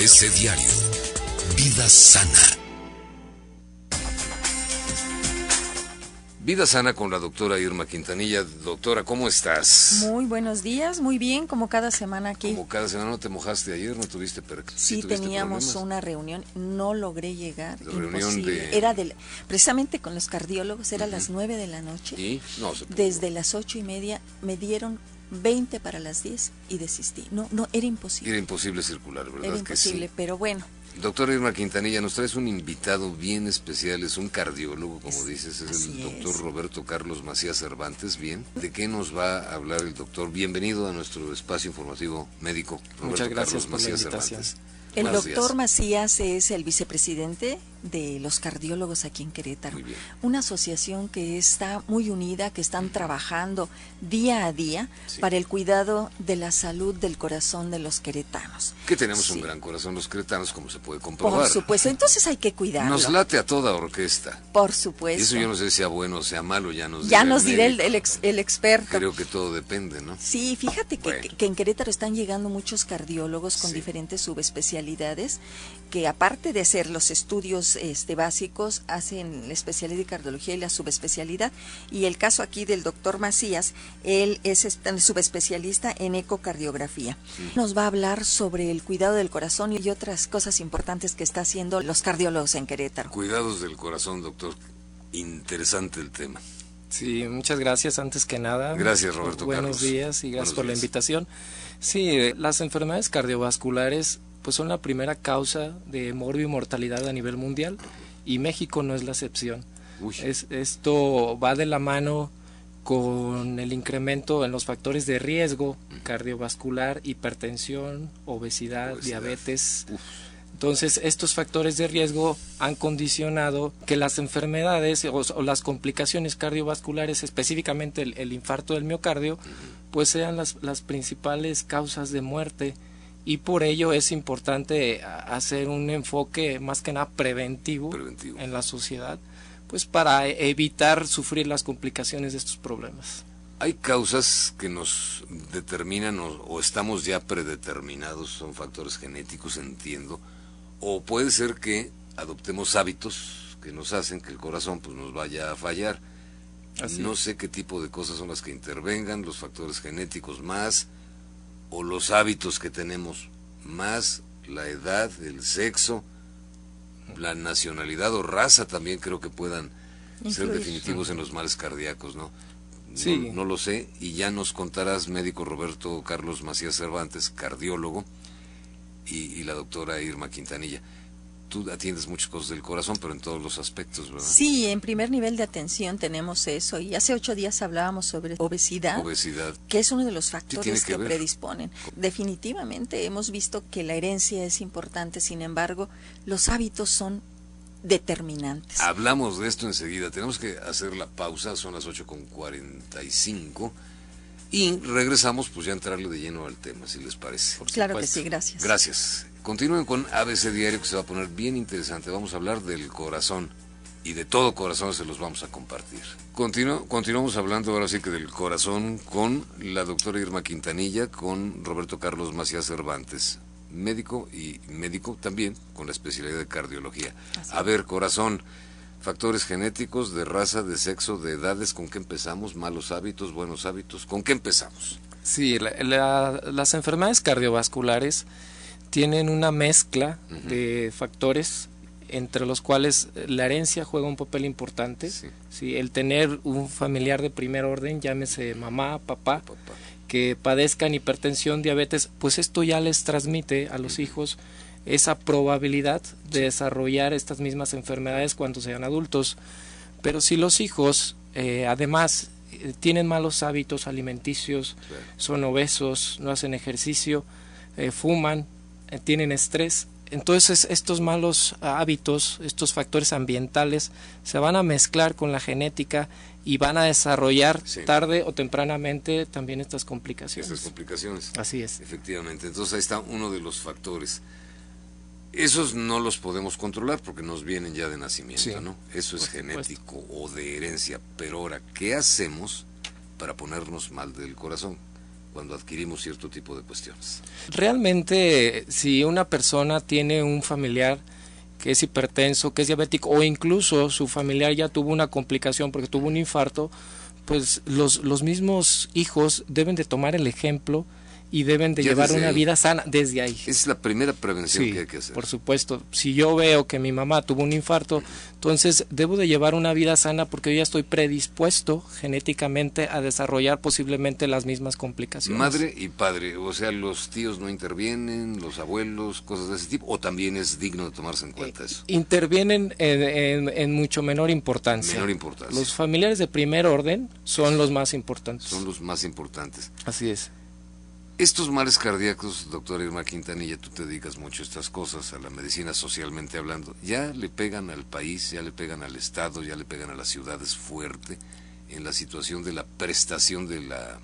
ABC Diario. Vida sana. Vida sana con la doctora Irma Quintanilla. Doctora, ¿cómo estás? Muy buenos días, muy bien, como cada semana aquí. Como cada semana, ¿no te mojaste ayer? ¿No tuviste per Sí, tuviste teníamos problemas? una reunión, no logré llegar. La reunión de- Era del, precisamente con los cardiólogos, era a las nueve de la noche. ¿Y? No, se pudo. Desde las ocho y media me dieron 20 para las 10 y desistí. No, no, era imposible. Era imposible circular, ¿verdad Era que imposible, sí? pero bueno, Doctora Irma Quintanilla, nos traes un invitado bien especial, es un cardiólogo, como dices, es el doctor es. Roberto Carlos Macías Cervantes, ¿bien? ¿De qué nos va a hablar el doctor? Bienvenido a nuestro espacio informativo médico. Roberto Muchas gracias Carlos por la Macías invitación. Cervantes. el Buenos doctor días. Macías es el vicepresidente de los cardiólogos aquí en Querétaro. Una asociación que está muy unida, que están trabajando día a día Sí. para el cuidado de la salud del corazón de los queretanos. Que tenemos un gran corazón los cretanos, como se puede comprobar. Por supuesto, entonces hay que cuidarlo. Nos late a toda orquesta. Por Y supuesto. eso yo no sé si sea bueno o sea malo, ya nos ya dirá nos dirá el, el ex- el experto. Creo que todo depende, ¿no? Sí, fíjate que, Bueno. que- que en Querétaro están llegando muchos cardiólogos con Sí. diferentes subespecialidades que aparte de hacer los estudios este, básicos, hacen la especialidad de cardiología y la subespecialidad. Y el caso aquí del doctor Macías, él es subespecialista en ecocardiografía. Nos va a hablar sobre el cuidado del corazón y otras cosas importantes que está haciendo los cardiólogos en Querétaro. Cuidados del corazón, doctor. Interesante el tema. Sí, muchas gracias antes que nada. Gracias, Roberto Buenos Carlos. días y Buenos gracias por la invitación. Sí, eh, las enfermedades cardiovasculares pues son la primera causa de morbio y mortalidad a nivel mundial y México no es la excepción. Es, esto va de la mano con el incremento en los factores de riesgo cardiovascular, hipertensión, obesidad, Obesidad. diabetes. Uf. Entonces, estos factores de riesgo han condicionado que las enfermedades o, o las complicaciones cardiovasculares, específicamente el, el infarto del miocardio, pues sean las, las principales causas de muerte y por ello es importante hacer un enfoque más que nada preventivo, Preventivo. en la sociedad, pues para e- evitar sufrir las complicaciones de estos problemas. Hay causas que nos determinan o, o estamos ya predeterminados, son factores genéticos, entiendo, o puede ser que adoptemos hábitos que nos hacen que el corazón pues nos vaya a fallar. Así no sé qué tipo de cosas son las que intervengan, los factores genéticos más, o los hábitos que tenemos más, la edad, el sexo, la nacionalidad o raza también creo que puedan ser definitivos en los males cardíacos, ¿no? Sí. No, no lo sé, y ya nos contarás, médico Roberto Carlos Macías Cervantes, cardiólogo, y, y la doctora Irma Quintanilla. Tú atiendes muchas cosas del corazón, pero en todos los aspectos, ¿verdad? Sí, en primer nivel de atención tenemos eso y hace ocho días hablábamos sobre obesidad. Obesidad. que es uno de los factores que predisponen. Definitivamente hemos visto que la herencia es importante, sin embargo, los hábitos son determinantes. Hablamos de esto enseguida. Tenemos que hacer la pausa, son las 8.45. Y regresamos, pues ya a entrarle de lleno al tema, si les parece. claro que sí, gracias. Gracias. Continúen con ABC Diario, que se va a poner bien interesante. Vamos a hablar del corazón. Y de todo corazón se los vamos a compartir. Continu- continuamos hablando ahora sí que del corazón con la doctora Irma Quintanilla, con Roberto Carlos Macías Cervantes, médico y médico también con la especialidad de cardiología. Así A ver, corazón, factores genéticos, de raza, de sexo, de edades, ¿con qué empezamos? Malos hábitos, buenos hábitos, ¿con qué empezamos? Sí, la- la- las enfermedades cardiovasculares tienen una mezcla de factores entre los cuales la herencia juega un papel importante. Sí. Sí, el tener un familiar de primer orden, llámese mamá, papá, Papá. que padezcan hipertensión, diabetes, pues esto ya les transmite a los hijos esa probabilidad de desarrollar estas mismas enfermedades cuando sean adultos. Pero si los hijos, eh, además, eh, tienen malos hábitos alimenticios, Claro. son obesos, no hacen ejercicio, eh, fuman, tienen estrés, entonces estos malos hábitos, estos factores ambientales, se van a mezclar con la genética y van a desarrollar Sí. tarde o tempranamente también estas complicaciones. Estas complicaciones. Así es. Efectivamente, entonces ahí está uno de los factores. Esos no los podemos controlar porque nos vienen ya de nacimiento, Sí, ¿no? Eso es genético o de herencia. Pero ahora, ¿qué hacemos para ponernos mal del corazón? Cuando adquirimos cierto tipo de cuestiones. Realmente, si una persona tiene un familiar que es hipertenso, que es diabético, o incluso su familiar ya tuvo una complicación porque tuvo un infarto, pues los, los mismos hijos deben de tomar el ejemplo y deben de Ya llevar una ahí. vida sana desde ahí. Es la primera prevención Sí, que hay que hacer. por supuesto. Si yo veo que mi mamá tuvo un infarto, entonces debo de llevar una vida sana porque yo ya estoy predispuesto genéticamente a desarrollar posiblemente las mismas complicaciones. Madre y padre, o sea, los tíos no intervienen, los abuelos, cosas de ese tipo, o también es digno de tomarse en cuenta eso. Intervienen en, en- en mucho menor importancia. Menor importancia. Los familiares de primer orden son los más importantes. Son los más importantes. Así es. Estos males cardíacos, doctora Irma Quintanilla, tú te dedicas mucho a estas cosas, a la medicina socialmente hablando, ya le pegan al país, ya le pegan al Estado, ya le pegan a las ciudades fuerte en la situación de la prestación de la,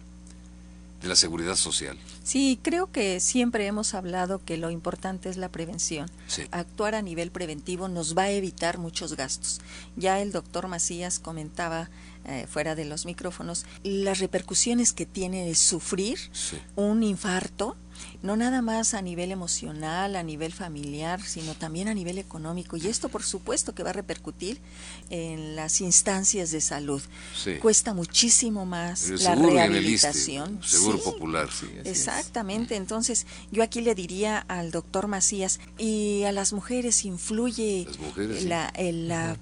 de la seguridad social. Sí, creo que siempre hemos hablado que lo importante es la prevención. Sí. Actuar a nivel preventivo nos va a evitar muchos gastos. Ya el doctor Macías comentaba eh, fuera de los micrófonos las repercusiones que tiene el sufrir Sí. un infarto, no nada más a nivel emocional, a nivel familiar, sino también a nivel económico. Y esto, por supuesto, que va a repercutir en las instancias de salud. Sí. Cuesta muchísimo más la en el rehabilitación. seguro Sí, popular. Exactamente, entonces yo aquí le diría al doctor Macías, y a las mujeres influye Las mujeres, sí. la, el- la-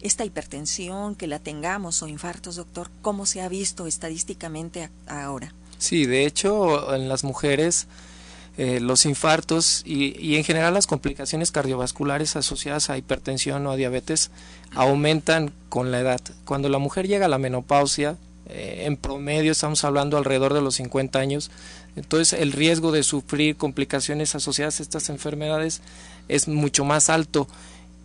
esta hipertensión, que la tengamos o infartos, doctor, ¿cómo se ha visto estadísticamente ahora? Sí, de hecho, en las mujeres eh, los infartos y, y en general las complicaciones cardiovasculares asociadas a hipertensión o a diabetes aumentan con la edad. Cuando la mujer llega a la menopausia, eh, en promedio estamos hablando alrededor de los 50 años, entonces el riesgo de sufrir complicaciones asociadas a estas enfermedades es mucho más alto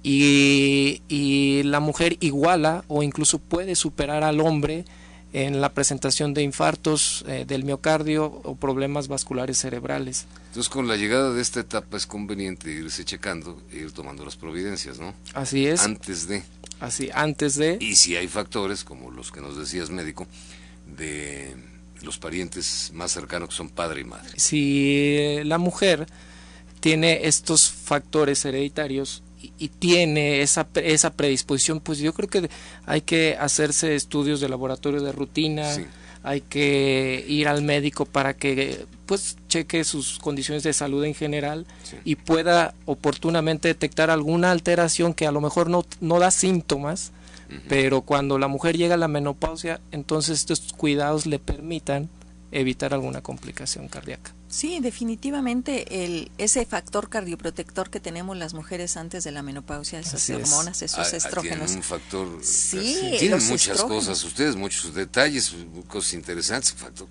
y, y la mujer iguala o incluso puede superar al hombre en la presentación de infartos eh, del miocardio o problemas vasculares cerebrales. Entonces, con la llegada de esta etapa es conveniente irse checando e ir tomando las providencias, ¿no? Así es, Antes de. así antes de Y si hay factores, como los que nos decías, médico, de los parientes más cercanos que son padre y madre. si la mujer tiene estos factores hereditarios y, tiene esa, esa predisposición, pues yo creo que hay que hacerse estudios de laboratorio de rutina, Sí. hay que ir al médico para que pues cheque sus condiciones de salud en general Sí. y pueda oportunamente detectar alguna alteración que a lo mejor no, no da síntomas, pero cuando la mujer llega a la menopausia, entonces estos cuidados le permitan evitar alguna complicación cardíaca. Sí, definitivamente el, ese factor cardioprotector que tenemos las mujeres antes de la menopausia, esas Así es. hormonas, esos Ah, ah, estrógenos. Tienen un factor. Sí, tienen muchas estrógenos. cosas. Ustedes, muchos detalles, cosas interesantes. Factor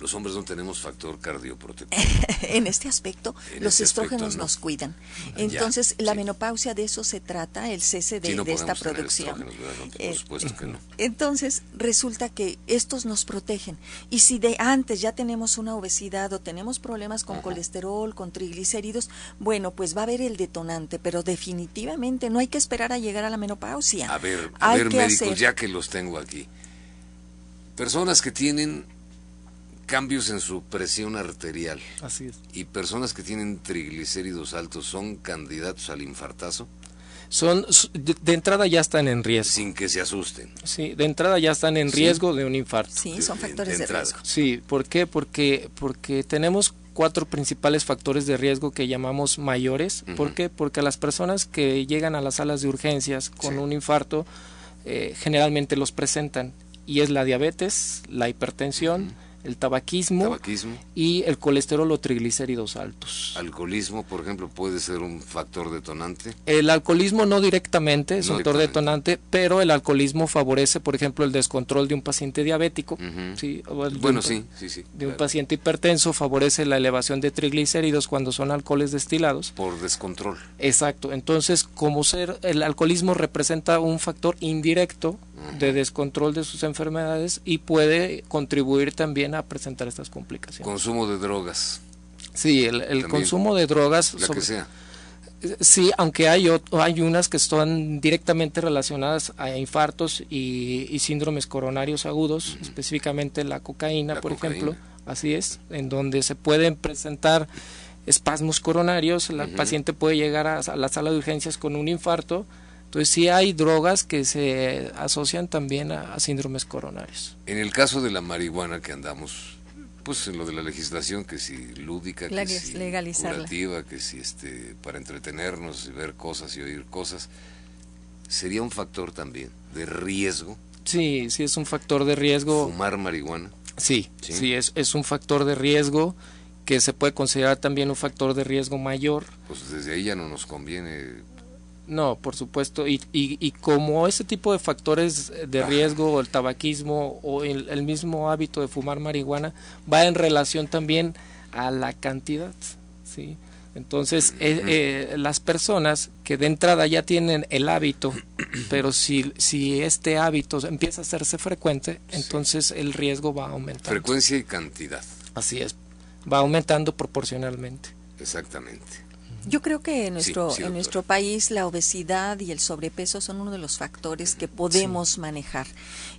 los hombres no tenemos factor cardioprotector. en este aspecto, En los este aspecto, estrógenos no. nos cuidan. Ya, Entonces, la sí. menopausia de eso se trata, el cese de, Sí, no de esta producción. No, por Eh, supuesto que no. Entonces, resulta que estos nos protegen. Y si de antes ya tenemos una obesidad o tenemos problemas con colesterol, con triglicéridos, bueno, pues va a haber el detonante, pero definitivamente no hay que esperar a llegar a la menopausia. A ver, a Hay ver, que médicos, hacer- ya que los tengo aquí. Personas que tienen cambios en su presión arterial Así es. y personas que tienen triglicéridos altos son candidatos al infartazo Son, de entrada ya están en riesgo. sin que se asusten. Sí, de entrada ya están en Sí. riesgo de un infarto. Sí, son factores de riesgo. Sí, ¿por qué? Porque, porque tenemos cuatro principales factores de riesgo que llamamos mayores. ¿Por qué? Porque las personas que llegan a las salas de urgencias con Sí. un infarto eh, generalmente los presentan y es la diabetes, la hipertensión, el tabaquismo Tabaquismo, y el colesterol o triglicéridos altos. alcoholismo, por ejemplo, puede ser un factor detonante. El alcoholismo no directamente es No un factor detonante, pero el alcoholismo favorece, por ejemplo, el descontrol de un paciente diabético. Sí, o el Bueno, un sí, sí, sí. de un paciente hipertenso favorece la elevación de triglicéridos cuando son alcoholes destilados. Por descontrol. Exacto. Entonces, como ser el alcoholismo representa un factor indirecto de descontrol de sus enfermedades y puede contribuir también a presentar estas complicaciones. Consumo de drogas, sí, el, consumo de drogas la sobre- que sea. Sí, aunque hay, hay unas que están directamente relacionadas a infartos y, y síndromes coronarios agudos, específicamente la cocaína, La por cocaína. ejemplo, así es, en donde se pueden presentar espasmos coronarios, el paciente puede llegar a, a, la sala de urgencias con un infarto. Entonces sí hay drogas que se asocian también a, a síndromes coronarios. En el caso de la marihuana que andamos pues en lo de la legislación que si lúdica, que si curativa, que si este para entretenernos y ver cosas y oír cosas, sería un factor también de riesgo. Sí, sí es un factor de riesgo. Fumar marihuana. Sí, sí, es, es un factor de riesgo que se puede considerar también un factor de riesgo mayor. Pues desde ahí ya no nos conviene no, por supuesto. Y, y, y, como ese tipo de factores de riesgo, el tabaquismo o el, el, mismo hábito de fumar marihuana, va en relación también a la cantidad. ¿sí? Entonces, eh, eh, las personas que de entrada ya tienen el hábito, pero si, si este hábito empieza a hacerse frecuente, entonces el riesgo va aumentando. Frecuencia y cantidad. Así es, va aumentando proporcionalmente. Exactamente. Yo creo que en nuestro, sí, sí, en nuestro país la obesidad y el sobrepeso son uno de los factores que podemos sí. manejar.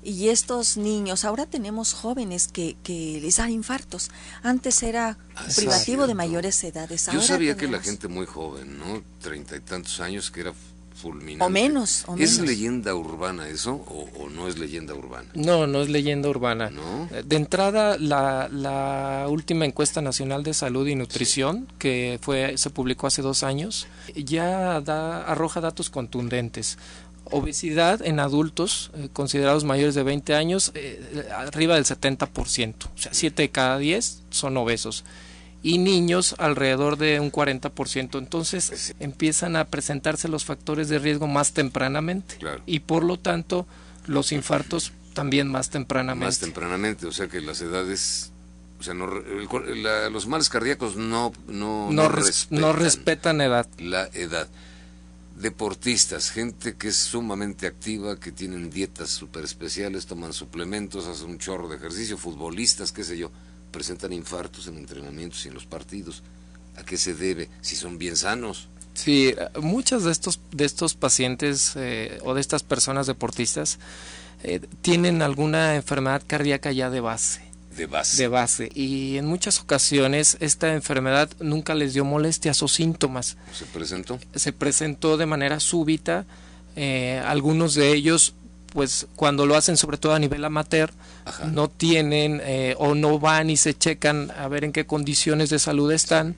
Y estos niños, ahora tenemos jóvenes que, que les dan infartos. Antes era ah, privativo de mayores edades. Yo sabía tenemos... que la gente muy joven, ¿no? Treinta y tantos años, que era fulminante. O menos, o menos. ¿Es leyenda urbana eso o, o, no es leyenda urbana? No, no es leyenda urbana. ¿No? De entrada, la, la última encuesta nacional de salud y nutrición, sí. que fue se publicó hace dos años, ya da, arroja datos contundentes. Obesidad en adultos eh, considerados mayores de 20 años, eh, arriba del 70%. O sea, 7 de cada 10 son obesos y niños alrededor de un 40%. Entonces sí. empiezan a presentarse los factores de riesgo más tempranamente claro. y por lo tanto los infartos también más tempranamente. Más tempranamente, o sea que las edades o sea, no, el, la, los males cardíacos no no, no, no, respetan no respetan edad. La edad. Deportistas, gente que es sumamente activa, que tienen dietas súper especiales, toman suplementos, hacen un chorro de ejercicio, futbolistas, qué sé yo presentan infartos en entrenamientos y en los partidos. ¿A qué se debe? Si son bien sanos. Sí, muchos de estos, de estos pacientes eh, o de estas personas deportistas eh, tienen alguna enfermedad cardíaca ya de base. De base. De base. Y en muchas ocasiones esta enfermedad nunca les dio molestias o síntomas. ¿Se presentó? Se presentó de manera súbita. Eh, algunos de ellos pues cuando lo hacen sobre todo a nivel amateur Ajá. no tienen eh, o no van y se checan a ver en qué condiciones de salud están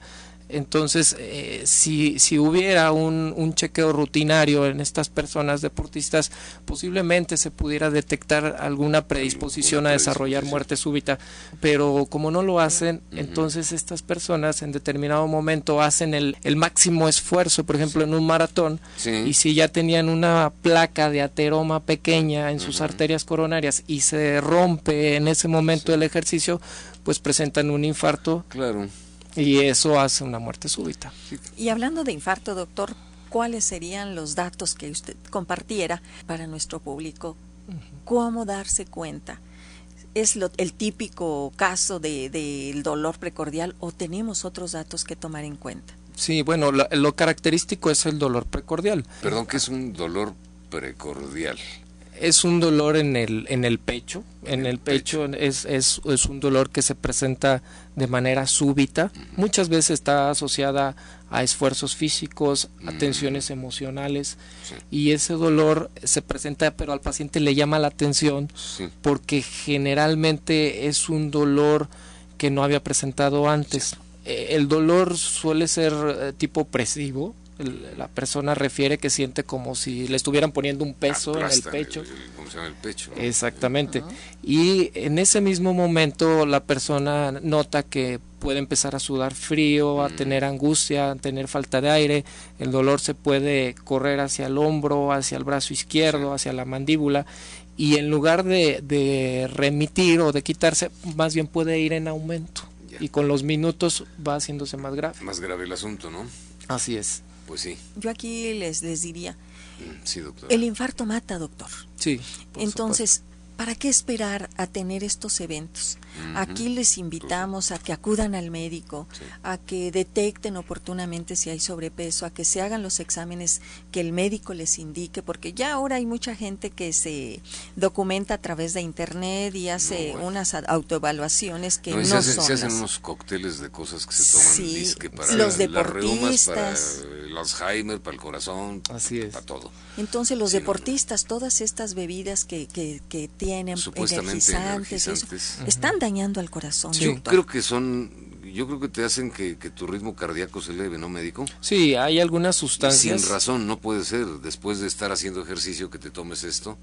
entonces eh, si, si hubiera un, un, chequeo rutinario en estas personas deportistas posiblemente se pudiera detectar alguna predisposición a desarrollar muerte súbita pero como no lo hacen entonces estas personas en determinado momento hacen el, el máximo esfuerzo por ejemplo en un maratón sí. y si ya tenían una placa de ateroma pequeña en sus uh -huh. arterias coronarias y se rompe en ese momento sí. del ejercicio pues presentan un infarto claro y eso hace una muerte súbita. Y hablando de infarto, doctor, ¿cuáles serían los datos que usted compartiera para nuestro público? ¿Cómo darse cuenta? ¿Es lo, el típico caso del de, de dolor precordial o tenemos otros datos que tomar en cuenta? Sí, bueno, lo, lo característico es el dolor precordial. Perdón, ¿qué es un dolor precordial? Es un dolor en el en el pecho en el pecho es, es, es un dolor que se presenta de manera súbita muchas veces está asociada a esfuerzos físicos a tensiones emocionales sí. y ese dolor se presenta pero al paciente le llama la atención sí. porque generalmente es un dolor que no había presentado antes sí. el dolor suele ser eh, tipo opresivo la persona refiere que siente como si le estuvieran poniendo un peso en el pecho. El, el pecho ¿no? Exactamente. Uh -huh. Y en ese mismo momento la persona nota que puede empezar a sudar frío, a mm. tener angustia, a tener falta de aire, el dolor se puede correr hacia el hombro, hacia el brazo izquierdo, hacia la mandíbula y en lugar de, de, remitir o de quitarse, más bien puede ir en aumento. Ya. Y con los minutos va haciéndose más grave. Más grave el asunto, ¿no? Así es. Pues sí. Yo aquí les, les diría, sí, doctor. el infarto mata, doctor. Sí. Entonces, supuesto. ¿para qué esperar a tener estos eventos? Aquí les invitamos a que acudan al médico, a que detecten oportunamente si hay sobrepeso, a que se hagan los exámenes que el médico les indique, porque ya ahora hay mucha gente que se documenta a través de internet y hace unas autoevaluaciones que no, se hacen, son. Se hacen las- unos cócteles de cosas que se toman Sí, disque para los las reumas, para deportistas. el Alzheimer, para el corazón, Así es. para todo. Entonces los Sí, no, no. deportistas, todas estas bebidas que, que, que tienen Supuestamente energizantes, y eso, energizantes. están dañando al corazón. Sí. Yo doctor. creo que son, yo creo que te hacen que, que tu ritmo cardíaco se eleve, ¿no, médico? Sí, hay algunas sustancias. Sin razón, no puede ser. Después de estar haciendo ejercicio que te tomes esto,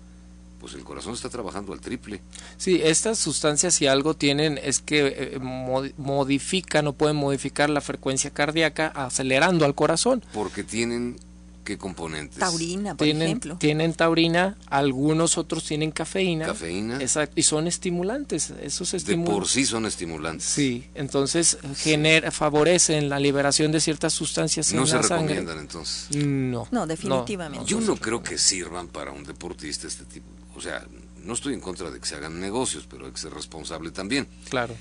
pues el corazón está trabajando al triple. Sí, estas sustancias si algo tienen es que eh, mo- modifican o pueden modificar la frecuencia cardíaca acelerando al corazón. Porque tienen, ¿qué componentes? Taurina, por Tienen, ejemplo. tienen taurina, algunos otros tienen cafeína. Cafeína. Exacto, y son estimulantes. Esos De estimulan. por sí son estimulantes. Sí, entonces genera, favorecen la liberación de ciertas sustancias No en se la sangre. recomiendan entonces. No. No, definitivamente. Yo no creo que sirvan para un deportista este tipo. O sea, no estoy en contra de que se hagan negocios, pero hay que ser responsable también. Claro.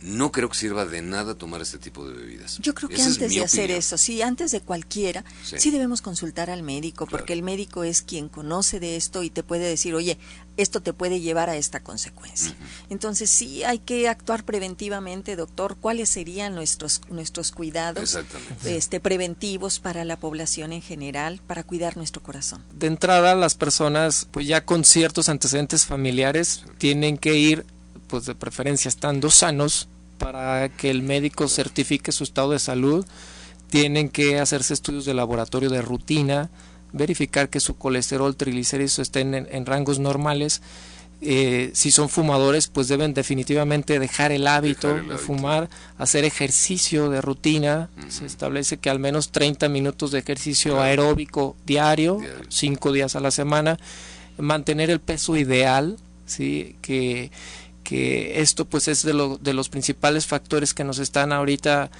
No creo que sirva de nada tomar este tipo de bebidas. Yo creo que Esa antes de hacer opinión. eso, sí, antes de cualquiera, Sí. sí, debemos consultar al médico, Claro. porque el médico es quien conoce de esto y te puede decir, oye, esto te puede llevar a esta consecuencia. Entonces sí hay que actuar preventivamente, doctor. ¿Cuáles serían nuestros nuestros cuidados Exactamente. este, preventivos para la población en general, para cuidar nuestro corazón? De entrada, las personas, pues ya con ciertos antecedentes familiares, tienen que ir, pues de preferencia estando sanos, para que el médico certifique su estado de salud. Tienen que hacerse estudios de laboratorio de rutina, verificar que su colesterol, triglicéridos estén en, en rangos normales. Eh, si son fumadores, pues deben definitivamente dejar el hábito Dejar el de fumar, hacer ejercicio de rutina. Se establece que al menos 30 minutos de ejercicio Claro. aeróbico diario, Diario. cinco días a la semana, mantener el peso ideal, sí, que, que esto pues es de, lo- de los principales factores que nos están ahorita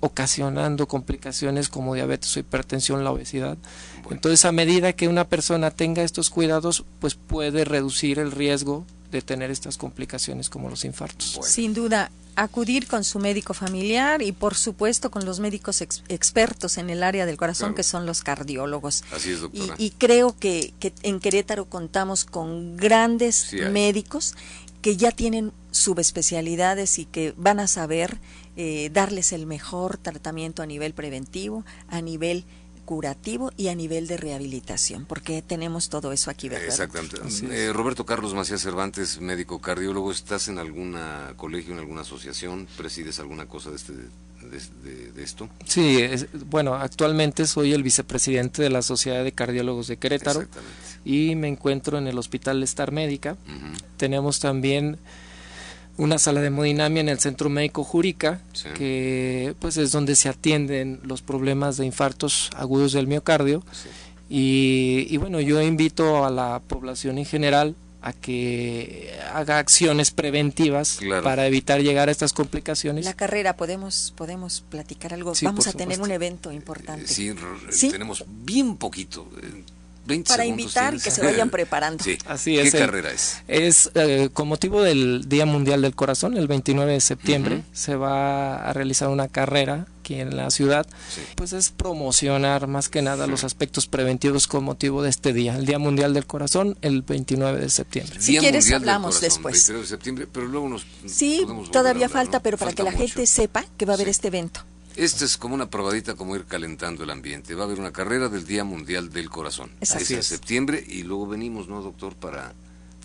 ocasionando complicaciones como diabetes o hipertensión, la obesidad. Entonces, a medida que una persona tenga estos cuidados, pues puede reducir el riesgo de tener estas complicaciones como los infartos. Sin duda, acudir con su médico familiar y por supuesto con los médicos ex- expertos en el área del corazón Claro. que son los cardiólogos. Así es, Y, doctora. y creo que, que en Querétaro contamos con grandes Sí médicos que ya tienen subespecialidades y que van a saber eh, darles el mejor tratamiento a nivel preventivo, a nivel curativo y a nivel de rehabilitación, porque tenemos todo eso aquí, ¿verdad? Exactamente. Eh, Roberto Carlos Macías Cervantes, médico cardiólogo, ¿estás en alguna colegio, en alguna asociación? ¿Presides alguna cosa de, este, de, de- de esto? Sí, es- bueno, actualmente soy el vicepresidente de la Sociedad de Cardiólogos de Querétaro Exactamente. y me encuentro en el Hospital Star Médica. Tenemos también una sala de hemodinamia en el Centro Médico Jurica, Sí. que pues es donde se atienden los problemas de infartos agudos del miocardio. Sí. Y, y bueno, yo invito a la población en general a que haga acciones preventivas Claro. para evitar llegar a estas complicaciones. La carrera, podemos podemos platicar algo. Sí, Vamos a tener supuesto. un evento importante. Eh, Sí, tenemos bien poquito. Eh, 20 Para segundos invitar y que se vayan preparando. Sí. Así ¿Qué es, el- carrera es? Es eh, con motivo del Día Mundial del Corazón, el 29 de septiembre, se va a realizar una carrera aquí en la ciudad. Sí. Pues es promocionar más que nada los aspectos preventivos con motivo de este día, el Día Mundial del Corazón, el 29 de septiembre. Si Día quieres, Mundial hablamos Corazón, después. 23 de septiembre, pero luego nos Sí, todavía hablar, falta, ¿no? pero para que la gente sepa que va a haber Sí. este evento. Esto es como una probadita, como ir calentando el ambiente. Va a haber una carrera del Día Mundial del Corazón. Exacto. Es en septiembre y luego venimos, ¿no, doctor? Para,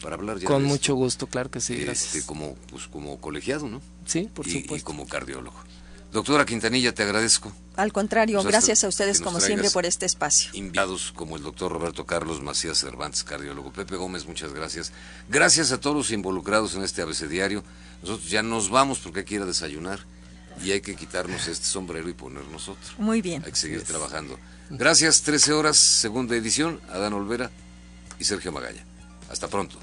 para hablar ya Con de mucho gusto, claro que sí, gracias. Este, como, pues, como colegiado, ¿no? Sí, por y, y supuesto. como cardiólogo. Doctora Quintanilla, te agradezco. Al contrario, Pues gracias a ustedes como siempre por este espacio. Invitados como el doctor Roberto Carlos Macías Cervantes, cardiólogo. Pepe Gómez, muchas gracias. Gracias a todos los involucrados en este abecediario. Nosotros ya nos vamos porque hay que ir a desayunar y hay que quitarnos este sombrero y ponernos otro. Muy bien. Hay que seguir trabajando. Gracias, 13 horas, segunda edición, Adán Olvera y Sergio Magalla. Hasta pronto.